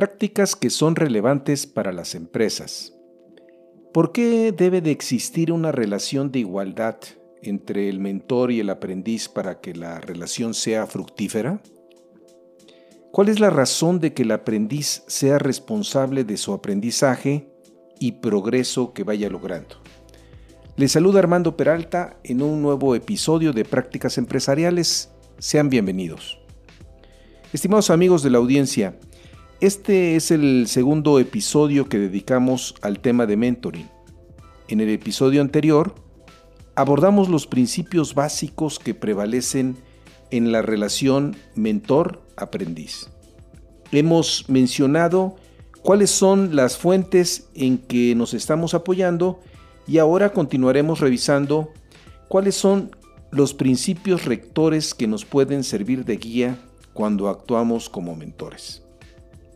Prácticas que son relevantes para las empresas. ¿Por qué debe de existir una relación de igualdad entre el mentor y el aprendiz para que la relación sea fructífera? ¿Cuál es la razón de que el aprendiz sea responsable de su aprendizaje y progreso que vaya logrando? Les saluda Armando Peralta en un nuevo episodio de Prácticas Empresariales. Sean bienvenidos. Estimados amigos de la audiencia, este es el segundo episodio que dedicamos al tema de mentoring. En el episodio anterior abordamos los principios básicos que prevalecen en la relación mentor-aprendiz. Hemos mencionado cuáles son las fuentes en que nos estamos apoyando y ahora continuaremos revisando cuáles son los principios rectores que nos pueden servir de guía cuando actuamos como mentores.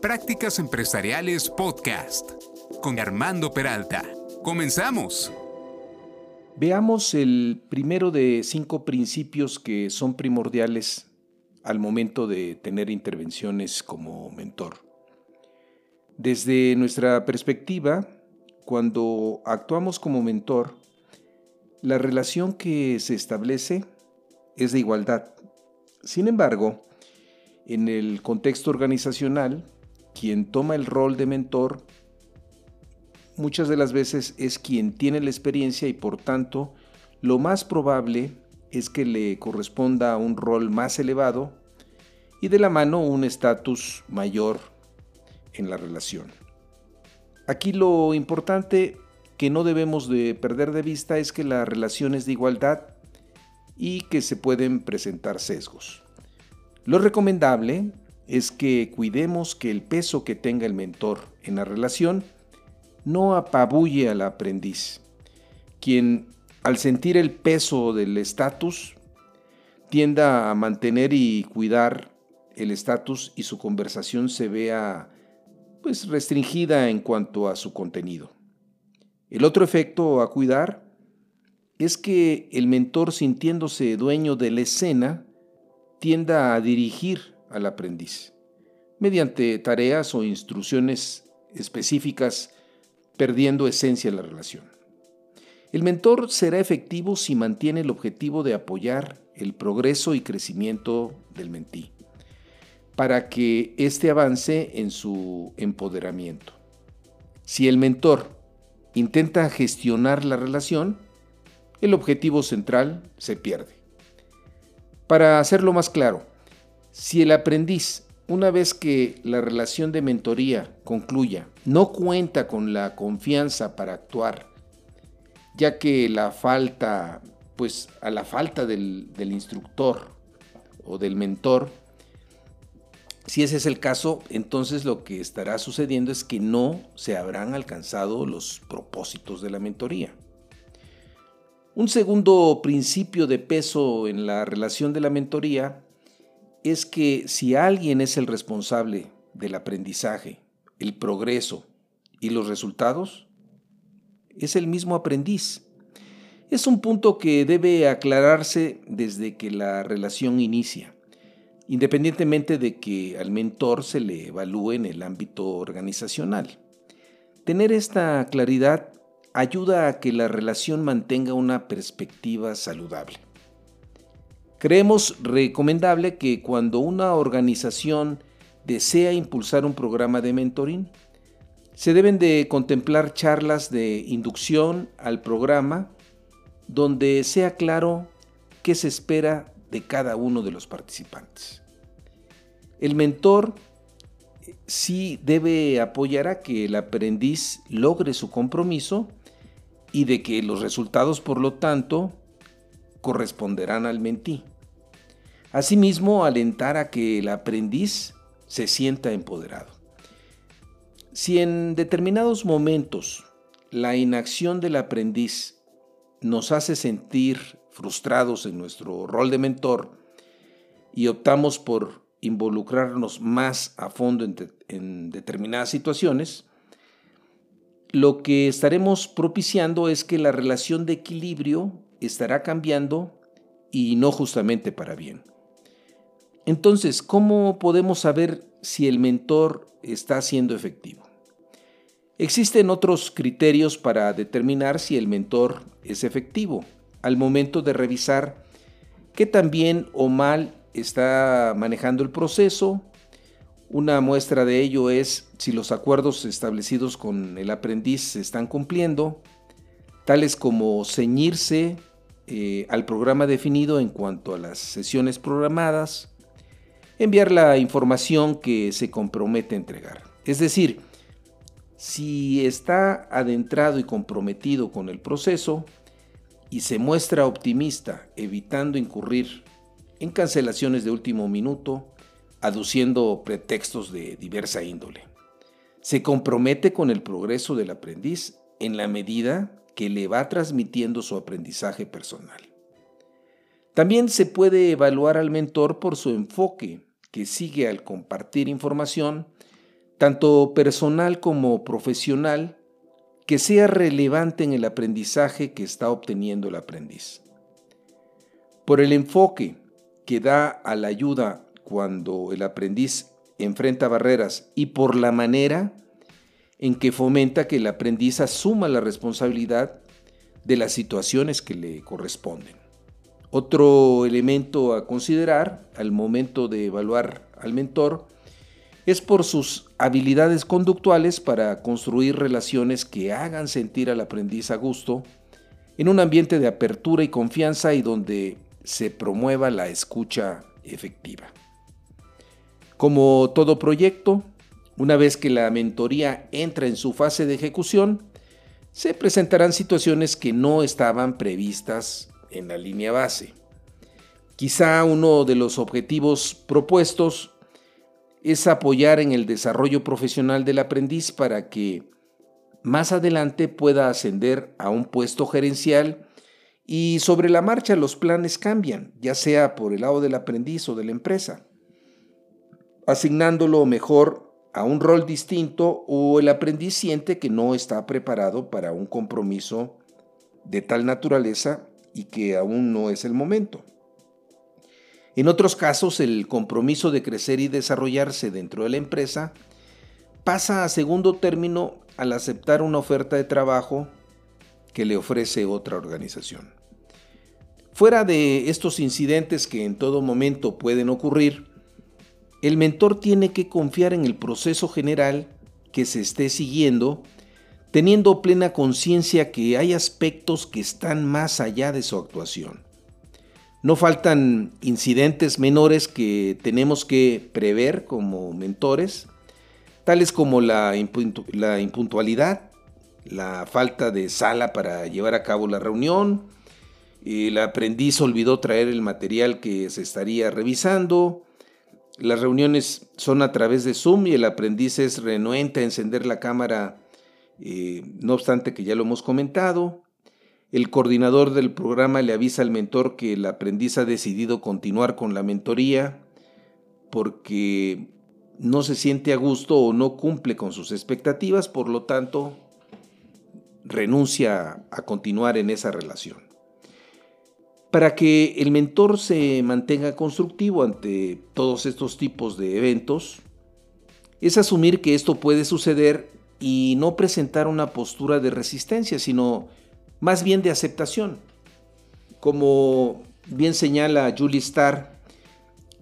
Prácticas Empresariales Podcast con Armando Peralta. Comenzamos. Veamos el primero de cinco principios que son primordiales al momento de tener intervenciones como mentor. Desde nuestra perspectiva, cuando actuamos como mentor, la relación que se establece es de igualdad. Sin embargo, en el contexto organizacional, quien toma el rol de mentor muchas de las veces es quien tiene la experiencia y por tanto lo más probable es que le corresponda un rol más elevado y de la mano un estatus mayor en la relación. Aquí lo importante que no debemos de perder de vista es que la relación es de igualdad y que se pueden presentar sesgos. Lo recomendable es que cuidemos que el peso que tenga el mentor en la relación no apabulle al aprendiz, quien al sentir el peso del estatus tienda a mantener y cuidar el estatus y su conversación se vea pues restringida en cuanto a su contenido. El otro efecto a cuidar es que el mentor sintiéndose dueño de la escena tienda a dirigir al aprendiz, mediante tareas o instrucciones específicas, perdiendo esencia en la relación. El mentor será efectivo si mantiene el objetivo de apoyar el progreso y crecimiento del mentí, para que éste avance en su empoderamiento. Si el mentor intenta gestionar la relación, el objetivo central se pierde. Para hacerlo más claro, si el aprendiz, una vez que la relación de mentoría concluya, no cuenta con la confianza para actuar, ya que la falta, pues a la falta del, del instructor o del mentor, si ese es el caso, entonces lo que estará sucediendo es que no se habrán alcanzado los propósitos de la mentoría. Un segundo principio de peso en la relación de la mentoría es que si alguien es el responsable del aprendizaje, el progreso y los resultados, es el mismo aprendiz. Es un punto que debe aclararse desde que la relación inicia, independientemente de que al mentor se le evalúe en el ámbito organizacional. Tener esta claridad ayuda a que la relación mantenga una perspectiva saludable. Creemos recomendable que cuando una organización desea impulsar un programa de mentoring, se deben de contemplar charlas de inducción al programa donde sea claro qué se espera de cada uno de los participantes. El mentor eh, sí debe apoyar a que el aprendiz logre su compromiso y de que los resultados, por lo tanto, corresponderán al mentí. Asimismo, alentar a que el aprendiz se sienta empoderado. Si en determinados momentos la inacción del aprendiz nos hace sentir frustrados en nuestro rol de mentor y optamos por involucrarnos más a fondo en, determinadas situaciones, lo que estaremos propiciando es que la relación de equilibrio estará cambiando y no justamente para bien. Entonces, ¿cómo podemos saber si el mentor está siendo efectivo? Existen otros criterios para determinar si el mentor es efectivo al momento de revisar qué tan bien o mal está manejando el proceso, una muestra de ello es si los acuerdos establecidos con el aprendiz se están cumpliendo, tales como ceñirse eh, al programa definido en cuanto a las sesiones programadas, enviar la información que se compromete a entregar. Es decir, si está adentrado y comprometido con el proceso y se muestra optimista, evitando incurrir en cancelaciones de último minuto, aduciendo pretextos de diversa índole. Se compromete con el progreso del aprendiz en la medida que le va transmitiendo su aprendizaje personal. También se puede evaluar al mentor por su enfoque que sigue al compartir información, tanto personal como profesional, que sea relevante en el aprendizaje que está obteniendo el aprendiz. Por el enfoque que da a la ayuda cuando el aprendiz enfrenta barreras y por la manera en que fomenta que el aprendiz asuma la responsabilidad de las situaciones que le corresponden. Otro elemento a considerar al momento de evaluar al mentor es por sus habilidades conductuales para construir relaciones que hagan sentir al aprendiz a gusto en un ambiente de apertura y confianza y donde se promueva la escucha efectiva. Como todo proyecto, una vez que la mentoría entra en su fase de ejecución, se presentarán situaciones que no estaban previstas en la línea base. Quizá uno de los objetivos propuestos es apoyar en el desarrollo profesional del aprendiz para que más adelante pueda ascender a un puesto gerencial y sobre la marcha los planes cambian, ya sea por el lado del aprendiz o de la empresa asignándolo mejor a un rol distinto o el aprendiz siente que no está preparado para un compromiso de tal naturaleza y que aún no es el momento. En otros casos, el compromiso de crecer y desarrollarse dentro de la empresa pasa a segundo término al aceptar una oferta de trabajo que le ofrece otra organización. Fuera de estos incidentes que en todo momento pueden ocurrir, el mentor tiene que confiar en el proceso general que se esté siguiendo, teniendo plena conciencia que hay aspectos que están más allá de su actuación. No faltan incidentes menores que tenemos que prever como mentores, tales como la, impuntualidad, la falta de sala para llevar a cabo la reunión, el aprendiz olvidó traer el material que se estaría revisando, las reuniones son a través de Zoom y el aprendiz es renuente a encender la cámara, eh, no obstante que ya lo hemos comentado. El coordinador del programa le avisa al mentor que el aprendiz ha decidido continuar con la mentoría porque no se siente a gusto o no cumple con sus expectativas, por lo tanto, renuncia a continuar en esa relación. Para que el mentor se mantenga constructivo ante todos estos tipos de eventos, es asumir que esto puede suceder y no presentar una postura de resistencia, sino más bien de aceptación. Como bien señala Julie Starr,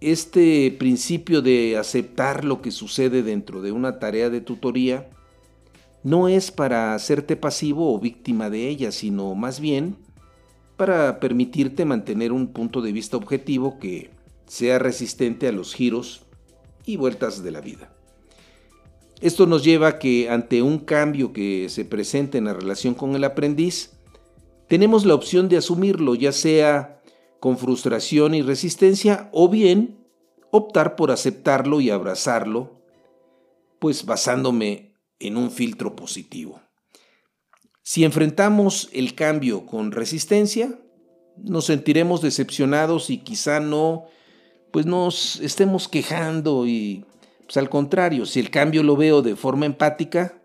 este principio de aceptar lo que sucede dentro de una tarea de tutoría no es para hacerte pasivo o víctima de ella, sino más bien para permitirte mantener un punto de vista objetivo que sea resistente a los giros y vueltas de la vida. Esto nos lleva a que ante un cambio que se presente en la relación con el aprendiz, tenemos la opción de asumirlo, ya sea con frustración y resistencia, o bien optar por aceptarlo y abrazarlo, pues basándome en un filtro positivo. Si enfrentamos el cambio con resistencia, nos sentiremos decepcionados y quizá no, pues nos estemos quejando y, pues al contrario, si el cambio lo veo de forma empática,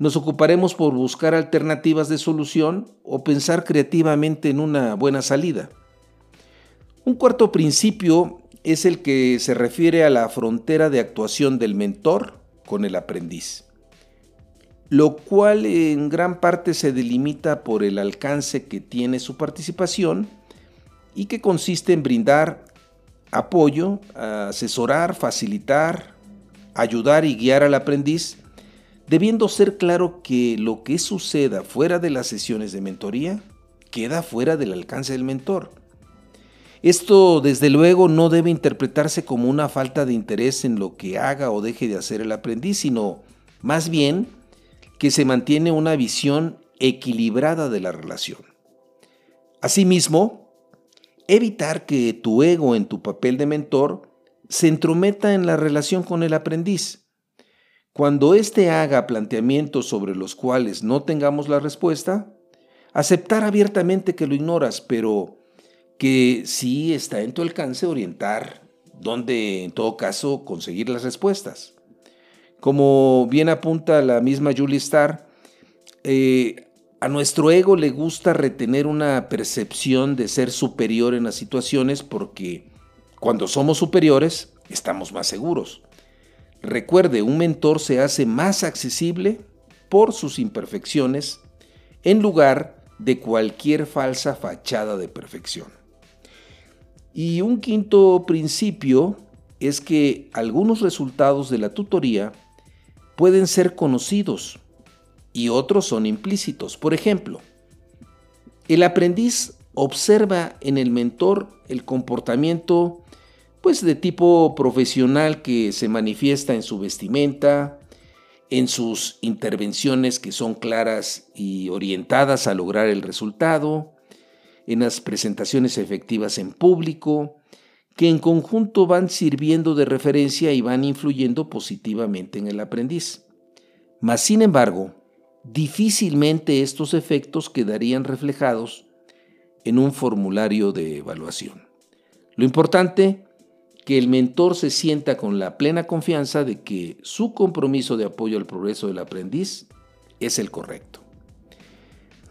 nos ocuparemos por buscar alternativas de solución o pensar creativamente en una buena salida. Un cuarto principio es el que se refiere a la frontera de actuación del mentor con el aprendiz lo cual en gran parte se delimita por el alcance que tiene su participación y que consiste en brindar apoyo, asesorar, facilitar, ayudar y guiar al aprendiz, debiendo ser claro que lo que suceda fuera de las sesiones de mentoría queda fuera del alcance del mentor. Esto desde luego no debe interpretarse como una falta de interés en lo que haga o deje de hacer el aprendiz, sino más bien que se mantiene una visión equilibrada de la relación. Asimismo, evitar que tu ego en tu papel de mentor se entrometa en la relación con el aprendiz. Cuando éste haga planteamientos sobre los cuales no tengamos la respuesta, aceptar abiertamente que lo ignoras, pero que sí está en tu alcance orientar dónde en todo caso conseguir las respuestas. Como bien apunta la misma Julie Starr, eh, a nuestro ego le gusta retener una percepción de ser superior en las situaciones porque cuando somos superiores estamos más seguros. Recuerde, un mentor se hace más accesible por sus imperfecciones en lugar de cualquier falsa fachada de perfección. Y un quinto principio es que algunos resultados de la tutoría pueden ser conocidos y otros son implícitos. Por ejemplo, el aprendiz observa en el mentor el comportamiento pues de tipo profesional que se manifiesta en su vestimenta, en sus intervenciones que son claras y orientadas a lograr el resultado, en las presentaciones efectivas en público, que en conjunto van sirviendo de referencia y van influyendo positivamente en el aprendiz. Mas, sin embargo, difícilmente estos efectos quedarían reflejados en un formulario de evaluación. Lo importante, que el mentor se sienta con la plena confianza de que su compromiso de apoyo al progreso del aprendiz es el correcto.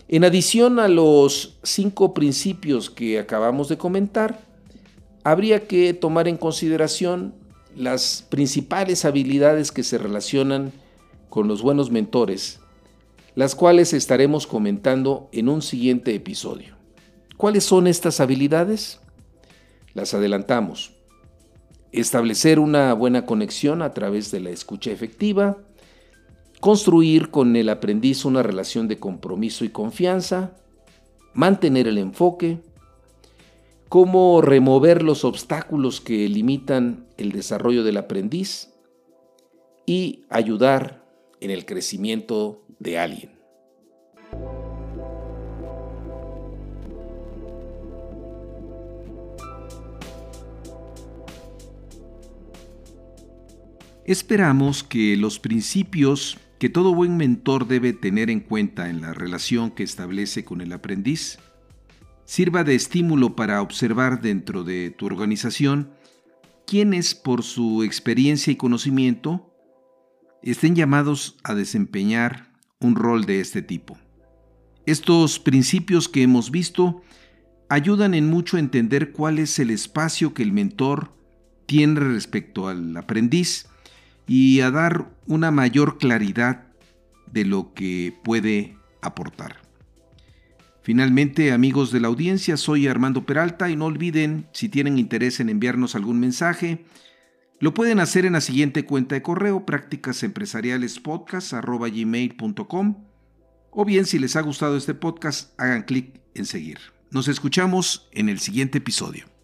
En adición a los cinco principios que acabamos de comentar, habría que tomar en consideración las principales habilidades que se relacionan con los buenos mentores, las cuales estaremos comentando en un siguiente episodio. ¿Cuáles son estas habilidades? Las adelantamos. Establecer una buena conexión a través de la escucha efectiva, construir con el aprendiz una relación de compromiso y confianza, mantener el enfoque, cómo remover los obstáculos que limitan el desarrollo del aprendiz y ayudar en el crecimiento de alguien. Esperamos que los principios que todo buen mentor debe tener en cuenta en la relación que establece con el aprendiz sirva de estímulo para observar dentro de tu organización quienes por su experiencia y conocimiento estén llamados a desempeñar un rol de este tipo. Estos principios que hemos visto ayudan en mucho a entender cuál es el espacio que el mentor tiene respecto al aprendiz y a dar una mayor claridad de lo que puede aportar. Finalmente, amigos de la audiencia, soy Armando Peralta y no olviden, si tienen interés en enviarnos algún mensaje, lo pueden hacer en la siguiente cuenta de correo prácticasempresarialespodcast.gmail.com o bien si les ha gustado este podcast, hagan clic en seguir. Nos escuchamos en el siguiente episodio.